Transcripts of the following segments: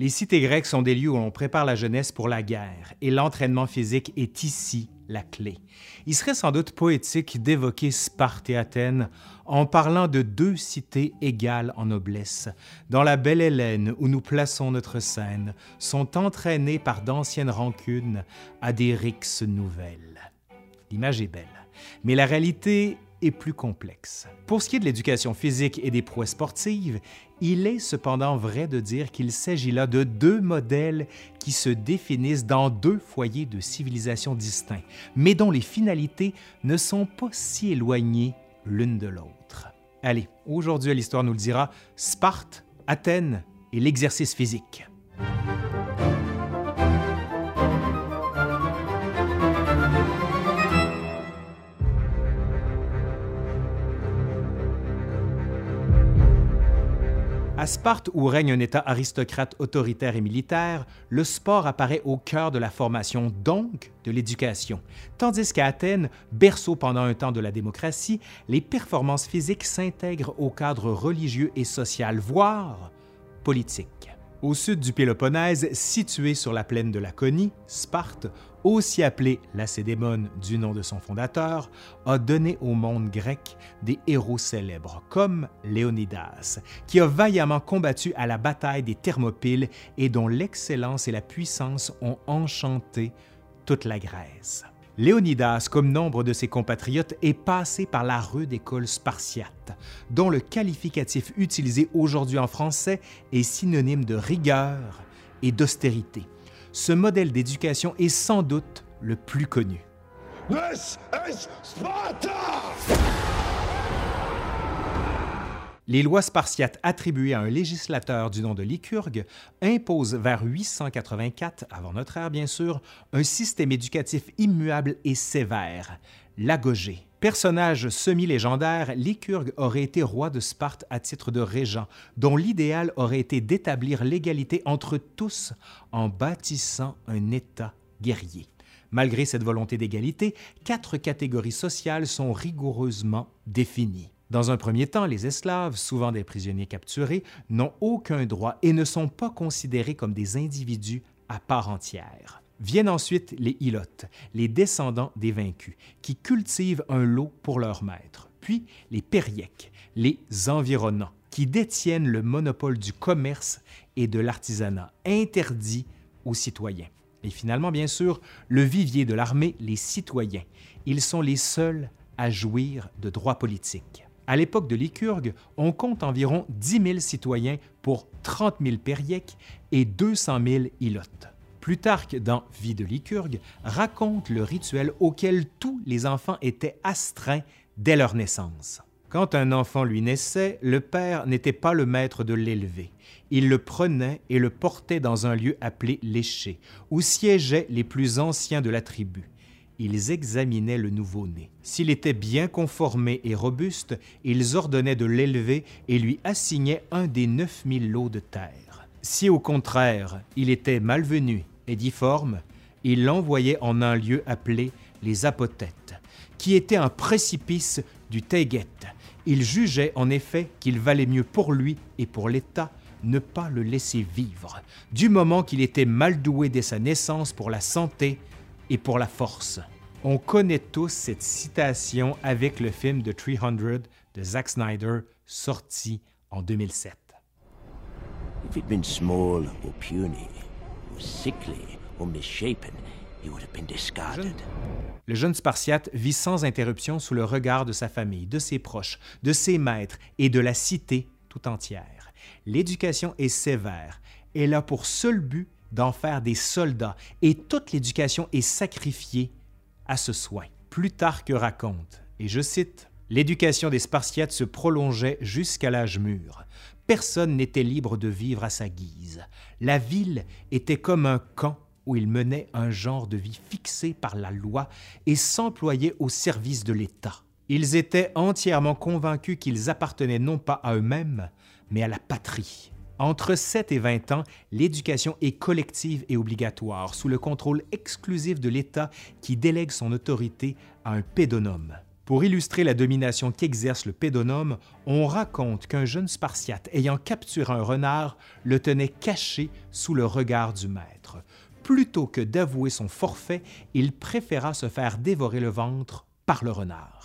Les cités grecques sont des lieux où l'on prépare la jeunesse pour la guerre, et l'entraînement physique est ici la clé. Il serait sans doute poétique d'évoquer Sparte et Athènes en parlant de deux cités égales en noblesse. Dans la belle Hélène où nous plaçons notre scène, sont entraînées par d'anciennes rancunes à des rixes nouvelles. L'image est belle, mais la réalité plus complexe. Pour ce qui est de l'éducation physique et des prouesses sportives, il est cependant vrai de dire qu'il s'agit là de deux modèles qui se définissent dans deux foyers de civilisation distincts, mais dont les finalités ne sont pas si éloignées l'une de l'autre. Allez, aujourd'hui l'histoire nous le dira, Sparte, Athènes et l'exercice physique. À Sparte, où règne un État aristocrate autoritaire et militaire, le sport apparaît au cœur de la formation, donc de l'éducation. Tandis qu'à Athènes, berceau pendant un temps de la démocratie, les performances physiques s'intègrent au cadre religieux et social, voire politique. Au sud du Péloponnèse, situé sur la plaine de Laconie, Sparte, aussi appelée Lacédémone du nom de son fondateur, a donné au monde grec des héros célèbres comme Léonidas, qui a vaillamment combattu à la bataille des Thermopyles et dont l'excellence et la puissance ont enchanté toute la Grèce. Léonidas, comme nombre de ses compatriotes, est passé par la rude école spartiate, dont le qualificatif utilisé aujourd'hui en français est synonyme de rigueur et d'austérité. Ce modèle d'éducation est sans doute le plus connu. Les lois spartiates attribuées à un législateur du nom de Lycurgue imposent vers 884, avant notre ère bien sûr, un système éducatif immuable et sévère, l'agogée. Personnage semi-légendaire, Lycurgue aurait été roi de Sparte à titre de régent, dont l'idéal aurait été d'établir l'égalité entre tous en bâtissant un État guerrier. Malgré cette volonté d'égalité, quatre catégories sociales sont rigoureusement définies. Dans un premier temps, les esclaves, souvent des prisonniers capturés, n'ont aucun droit et ne sont pas considérés comme des individus à part entière. Viennent ensuite les ilotes, les descendants des vaincus, qui cultivent un lot pour leur maître, puis les périèques, les environnants, qui détiennent le monopole du commerce et de l'artisanat, interdit aux citoyens. Et finalement, bien sûr, le vivier de l'armée, les citoyens. Ils sont les seuls à jouir de droits politiques. À l'époque de Lycurgue, on compte environ 10 000 citoyens pour 30 000 périèques et 200 000 ilotes. Plutarque, dans Vie de Lycurgue, raconte le rituel auquel tous les enfants étaient astreints dès leur naissance. Quand un enfant lui naissait, le père n'était pas le maître de l'élever. Il le prenait et le portait dans un lieu appelé l'éché, où siégeaient les plus anciens de la tribu ils examinaient le nouveau-né. S'il était bien conformé et robuste, ils ordonnaient de l'élever et lui assignaient un des 9000 lots de terre. Si au contraire il était malvenu et difforme, ils l'envoyaient en un lieu appelé les apothètes, qui était un précipice du Teget. Ils jugeaient en effet qu'il valait mieux pour lui et pour l'État ne pas le laisser vivre, du moment qu'il était mal doué dès sa naissance pour la santé et pour la force. On connaît tous cette citation avec le film The 300 de Zack Snyder sorti en 2007. Le jeune Spartiate vit sans interruption sous le regard de sa famille, de ses proches, de ses maîtres et de la cité tout entière. L'éducation est sévère. Elle a pour seul but d'en faire des soldats et toute l'éducation est sacrifiée à ce soin. Plutarque raconte, et je cite, L'éducation des Spartiates se prolongeait jusqu'à l'âge mûr. Personne n'était libre de vivre à sa guise. La ville était comme un camp où ils menaient un genre de vie fixé par la loi et s'employaient au service de l'État. Ils étaient entièrement convaincus qu'ils appartenaient non pas à eux-mêmes, mais à la patrie. Entre 7 et 20 ans, l'éducation est collective et obligatoire, sous le contrôle exclusif de l'État qui délègue son autorité à un pédonome. Pour illustrer la domination qu'exerce le pédonome, on raconte qu'un jeune Spartiate ayant capturé un renard le tenait caché sous le regard du maître. Plutôt que d'avouer son forfait, il préféra se faire dévorer le ventre par le renard.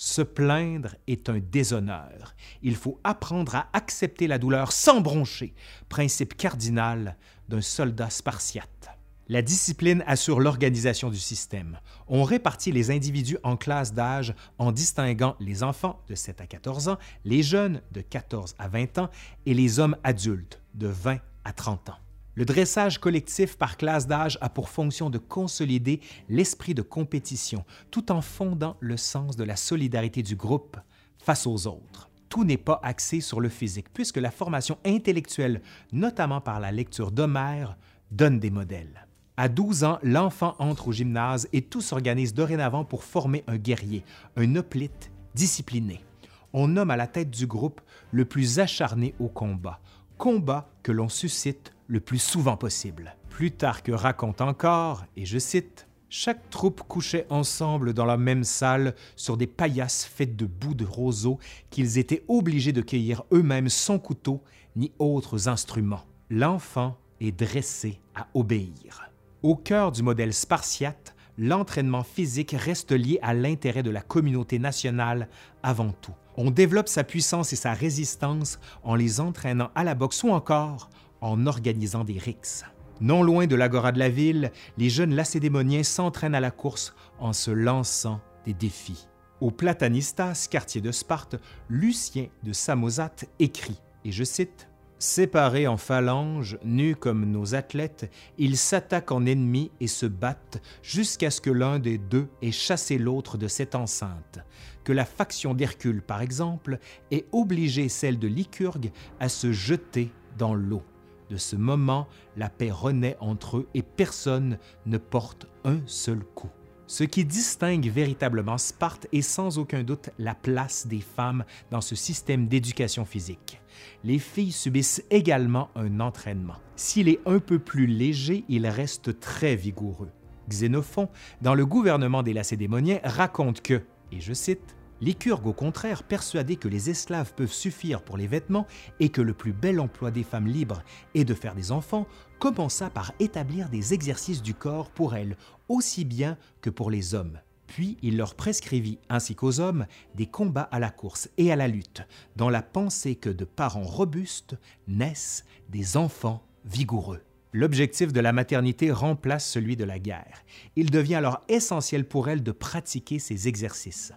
Se plaindre est un déshonneur. Il faut apprendre à accepter la douleur sans broncher, principe cardinal d'un soldat spartiate. La discipline assure l'organisation du système. On répartit les individus en classes d'âge en distinguant les enfants de 7 à 14 ans, les jeunes de 14 à 20 ans et les hommes adultes de 20 à 30 ans. Le dressage collectif par classe d'âge a pour fonction de consolider l'esprit de compétition tout en fondant le sens de la solidarité du groupe face aux autres. Tout n'est pas axé sur le physique puisque la formation intellectuelle, notamment par la lecture d'Homère, donne des modèles. À 12 ans, l'enfant entre au gymnase et tout s'organise dorénavant pour former un guerrier, un hoplite discipliné. On nomme à la tête du groupe le plus acharné au combat, combat que l'on suscite le plus souvent possible. Plutarque raconte encore, et je cite, chaque troupe couchait ensemble dans la même salle sur des paillasses faites de bouts de roseaux qu'ils étaient obligés de cueillir eux-mêmes sans couteau ni autres instruments. L'enfant est dressé à obéir. Au cœur du modèle spartiate, l'entraînement physique reste lié à l'intérêt de la communauté nationale avant tout. On développe sa puissance et sa résistance en les entraînant à la boxe ou encore en organisant des rixes. Non loin de l'agora de la ville, les jeunes lacédémoniens s'entraînent à la course en se lançant des défis. Au Platanistas, quartier de Sparte, Lucien de Samosate écrit, et je cite, Séparés en phalanges, nus comme nos athlètes, ils s'attaquent en ennemis et se battent jusqu'à ce que l'un des deux ait chassé l'autre de cette enceinte, que la faction d'Hercule, par exemple, ait obligé celle de Lycurgue à se jeter dans l'eau. De ce moment, la paix renaît entre eux et personne ne porte un seul coup. Ce qui distingue véritablement Sparte est sans aucun doute la place des femmes dans ce système d'éducation physique. Les filles subissent également un entraînement. S'il est un peu plus léger, il reste très vigoureux. Xénophon, dans le gouvernement des Lacédémoniens, raconte que, et je cite, Lycurgue, au contraire, persuadé que les esclaves peuvent suffire pour les vêtements et que le plus bel emploi des femmes libres est de faire des enfants, commença par établir des exercices du corps pour elles, aussi bien que pour les hommes. Puis il leur prescrivit, ainsi qu'aux hommes, des combats à la course et à la lutte, dans la pensée que de parents robustes naissent des enfants vigoureux. L'objectif de la maternité remplace celui de la guerre. Il devient alors essentiel pour elles de pratiquer ces exercices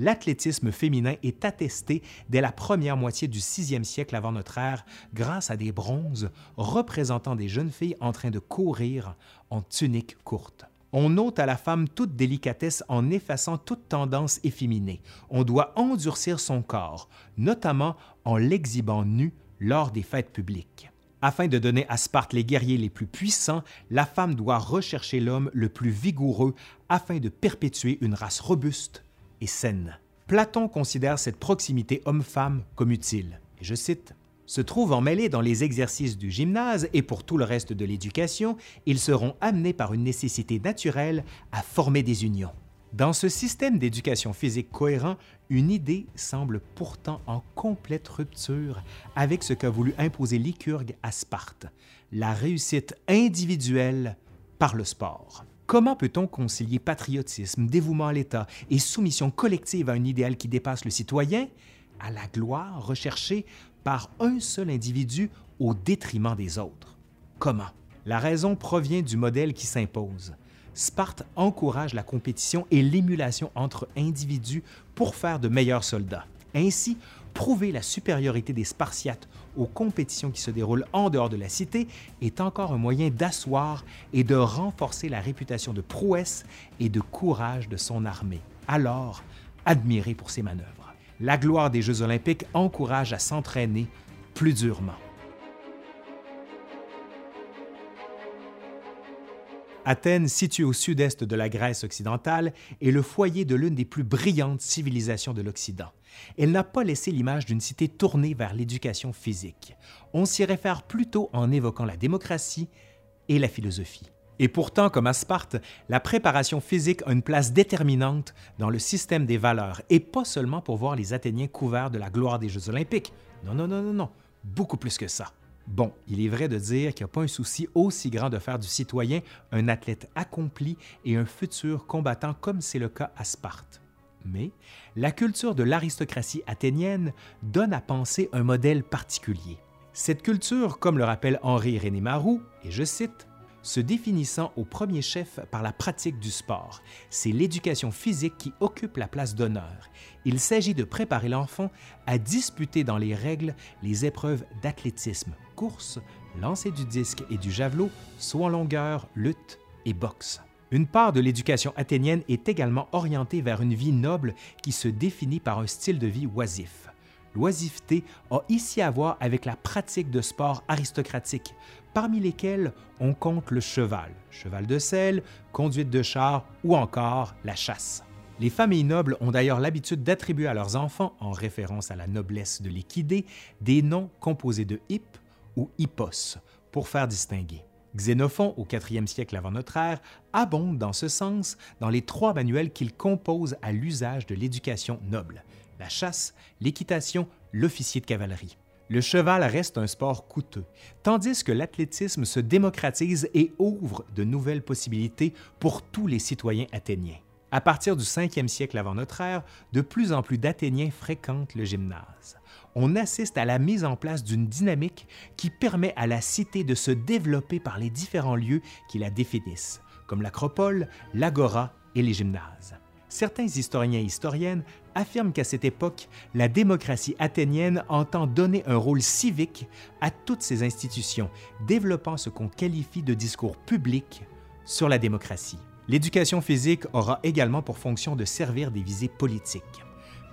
l'athlétisme féminin est attesté dès la première moitié du sixième siècle avant notre ère grâce à des bronzes représentant des jeunes filles en train de courir en tunique courte. On ôte à la femme toute délicatesse en effaçant toute tendance efféminée. On doit endurcir son corps, notamment en l'exhibant nu lors des fêtes publiques. Afin de donner à Sparte les guerriers les plus puissants, la femme doit rechercher l'homme le plus vigoureux afin de perpétuer une race robuste et saine. Platon considère cette proximité homme-femme comme utile. Et je cite se trouvant mêlés dans les exercices du gymnase et pour tout le reste de l'éducation, ils seront amenés par une nécessité naturelle à former des unions. Dans ce système d'éducation physique cohérent, une idée semble pourtant en complète rupture avec ce qu'a voulu imposer Lycurgue à Sparte, la réussite individuelle par le sport. Comment peut-on concilier patriotisme, dévouement à l'État et soumission collective à un idéal qui dépasse le citoyen, à la gloire recherchée par un seul individu au détriment des autres? Comment? La raison provient du modèle qui s'impose. Sparte encourage la compétition et l'émulation entre individus pour faire de meilleurs soldats. Ainsi, prouver la supériorité des Spartiates aux compétitions qui se déroulent en dehors de la cité est encore un moyen d'asseoir et de renforcer la réputation de prouesse et de courage de son armée, alors admirée pour ses manœuvres. La gloire des Jeux olympiques encourage à s'entraîner plus durement. Athènes, située au sud-est de la Grèce occidentale, est le foyer de l'une des plus brillantes civilisations de l'Occident. Elle n'a pas laissé l'image d'une cité tournée vers l'éducation physique. On s'y réfère plutôt en évoquant la démocratie et la philosophie. Et pourtant, comme à Sparte, la préparation physique a une place déterminante dans le système des valeurs, et pas seulement pour voir les Athéniens couverts de la gloire des Jeux olympiques. Non, non, non, non, non, beaucoup plus que ça. Bon, il est vrai de dire qu'il n'y a pas un souci aussi grand de faire du citoyen un athlète accompli et un futur combattant comme c'est le cas à Sparte. Mais la culture de l'aristocratie athénienne donne à penser un modèle particulier. Cette culture, comme le rappelle Henri René Marou, et je cite, se définissant au premier chef par la pratique du sport. C'est l'éducation physique qui occupe la place d'honneur. Il s'agit de préparer l'enfant à disputer dans les règles les épreuves d'athlétisme, course, lancer du disque et du javelot, saut en longueur, lutte et boxe. Une part de l'éducation athénienne est également orientée vers une vie noble qui se définit par un style de vie oisif. L'oisiveté a ici à voir avec la pratique de sports aristocratiques, parmi lesquels on compte le cheval, cheval de selle, conduite de char ou encore la chasse. Les familles nobles ont d'ailleurs l'habitude d'attribuer à leurs enfants, en référence à la noblesse de l'équidé, des noms composés de hip ou hippos pour faire distinguer. Xénophon, au IVe siècle avant notre ère, abonde dans ce sens dans les trois manuels qu'il compose à l'usage de l'éducation noble la chasse, l'équitation, l'officier de cavalerie. Le cheval reste un sport coûteux, tandis que l'athlétisme se démocratise et ouvre de nouvelles possibilités pour tous les citoyens athéniens. À partir du 5e siècle avant notre ère, de plus en plus d'Athéniens fréquentent le gymnase. On assiste à la mise en place d'une dynamique qui permet à la cité de se développer par les différents lieux qui la définissent, comme l'acropole, l'agora et les gymnases. Certains historiens et historiennes affirment qu'à cette époque, la démocratie athénienne entend donner un rôle civique à toutes ces institutions, développant ce qu'on qualifie de discours public sur la démocratie. L'éducation physique aura également pour fonction de servir des visées politiques.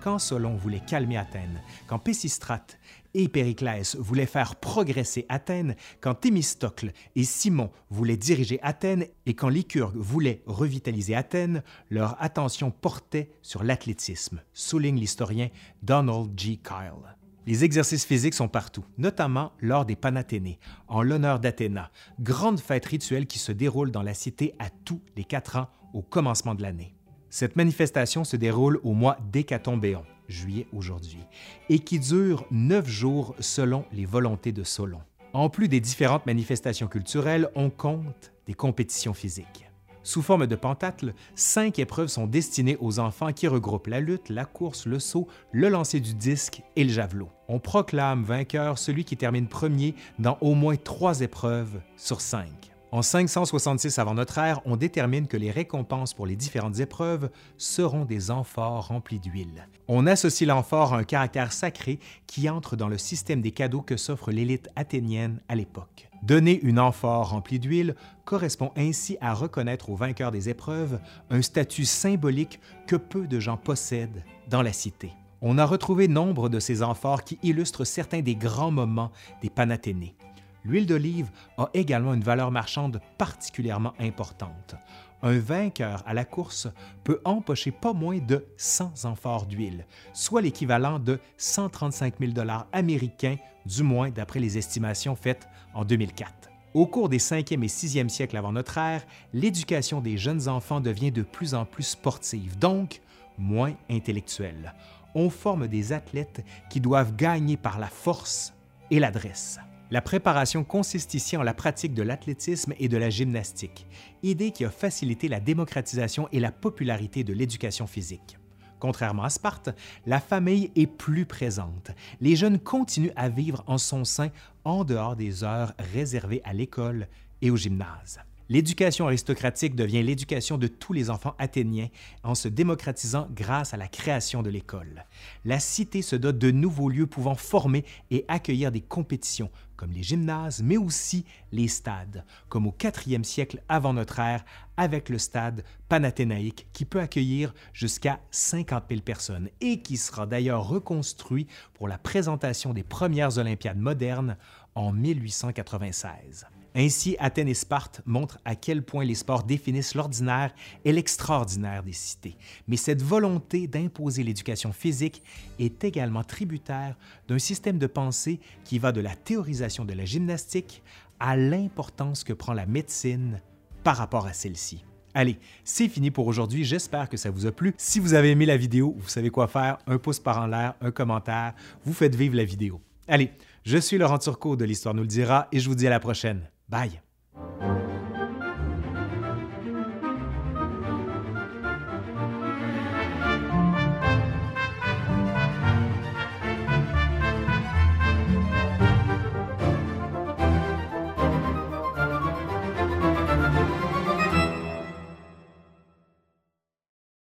Quand Solon voulait calmer Athènes, quand Pésistrate et Périclès voulaient faire progresser Athènes, quand Thémistocle et Simon voulaient diriger Athènes et quand Lycurgue voulait revitaliser Athènes, leur attention portait sur l'athlétisme, souligne l'historien Donald G. Kyle. Les exercices physiques sont partout, notamment lors des Panathénées, en l'honneur d'Athéna, grande fête rituelle qui se déroule dans la cité à tous les quatre ans au commencement de l'année. Cette manifestation se déroule au mois d'Hécatombéon, juillet aujourd'hui, et qui dure neuf jours selon les volontés de Solon. En plus des différentes manifestations culturelles, on compte des compétitions physiques. Sous forme de pentathlon, cinq épreuves sont destinées aux enfants qui regroupent la lutte, la course, le saut, le lancer du disque et le javelot. On proclame vainqueur celui qui termine premier dans au moins trois épreuves sur cinq. En 566 avant notre ère, on détermine que les récompenses pour les différentes épreuves seront des amphores remplis d'huile. On associe l'amphore à un caractère sacré qui entre dans le système des cadeaux que s'offre l'élite athénienne à l'époque. Donner une amphore remplie d'huile correspond ainsi à reconnaître aux vainqueurs des épreuves un statut symbolique que peu de gens possèdent dans la cité. On a retrouvé nombre de ces amphores qui illustrent certains des grands moments des Panathénées. L'huile d'olive a également une valeur marchande particulièrement importante. Un vainqueur à la course peut empocher pas moins de 100 amphores d'huile, soit l'équivalent de 135 000 dollars américains, du moins d'après les estimations faites en 2004. Au cours des 5e et 6e siècles avant notre ère, l'éducation des jeunes enfants devient de plus en plus sportive, donc moins intellectuelle. On forme des athlètes qui doivent gagner par la force et l'adresse. La préparation consiste ici en la pratique de l'athlétisme et de la gymnastique, idée qui a facilité la démocratisation et la popularité de l'éducation physique. Contrairement à Sparte, la famille est plus présente. Les jeunes continuent à vivre en son sein en dehors des heures réservées à l'école et au gymnase. L'éducation aristocratique devient l'éducation de tous les enfants athéniens en se démocratisant grâce à la création de l'école. La cité se dote de nouveaux lieux pouvant former et accueillir des compétitions, comme les gymnases, mais aussi les stades, comme au IVe siècle avant notre ère, avec le stade panathénaïque qui peut accueillir jusqu'à 50 000 personnes et qui sera d'ailleurs reconstruit pour la présentation des premières Olympiades modernes en 1896. Ainsi, Athènes et Sparte montrent à quel point les sports définissent l'ordinaire et l'extraordinaire des cités. Mais cette volonté d'imposer l'éducation physique est également tributaire d'un système de pensée qui va de la théorisation de la gymnastique à l'importance que prend la médecine par rapport à celle-ci. Allez, c'est fini pour aujourd'hui. J'espère que ça vous a plu. Si vous avez aimé la vidéo, vous savez quoi faire. Un pouce par en l'air, un commentaire. Vous faites vivre la vidéo. Allez, je suis Laurent Turcot de l'Histoire nous le dira et je vous dis à la prochaine. Vaya.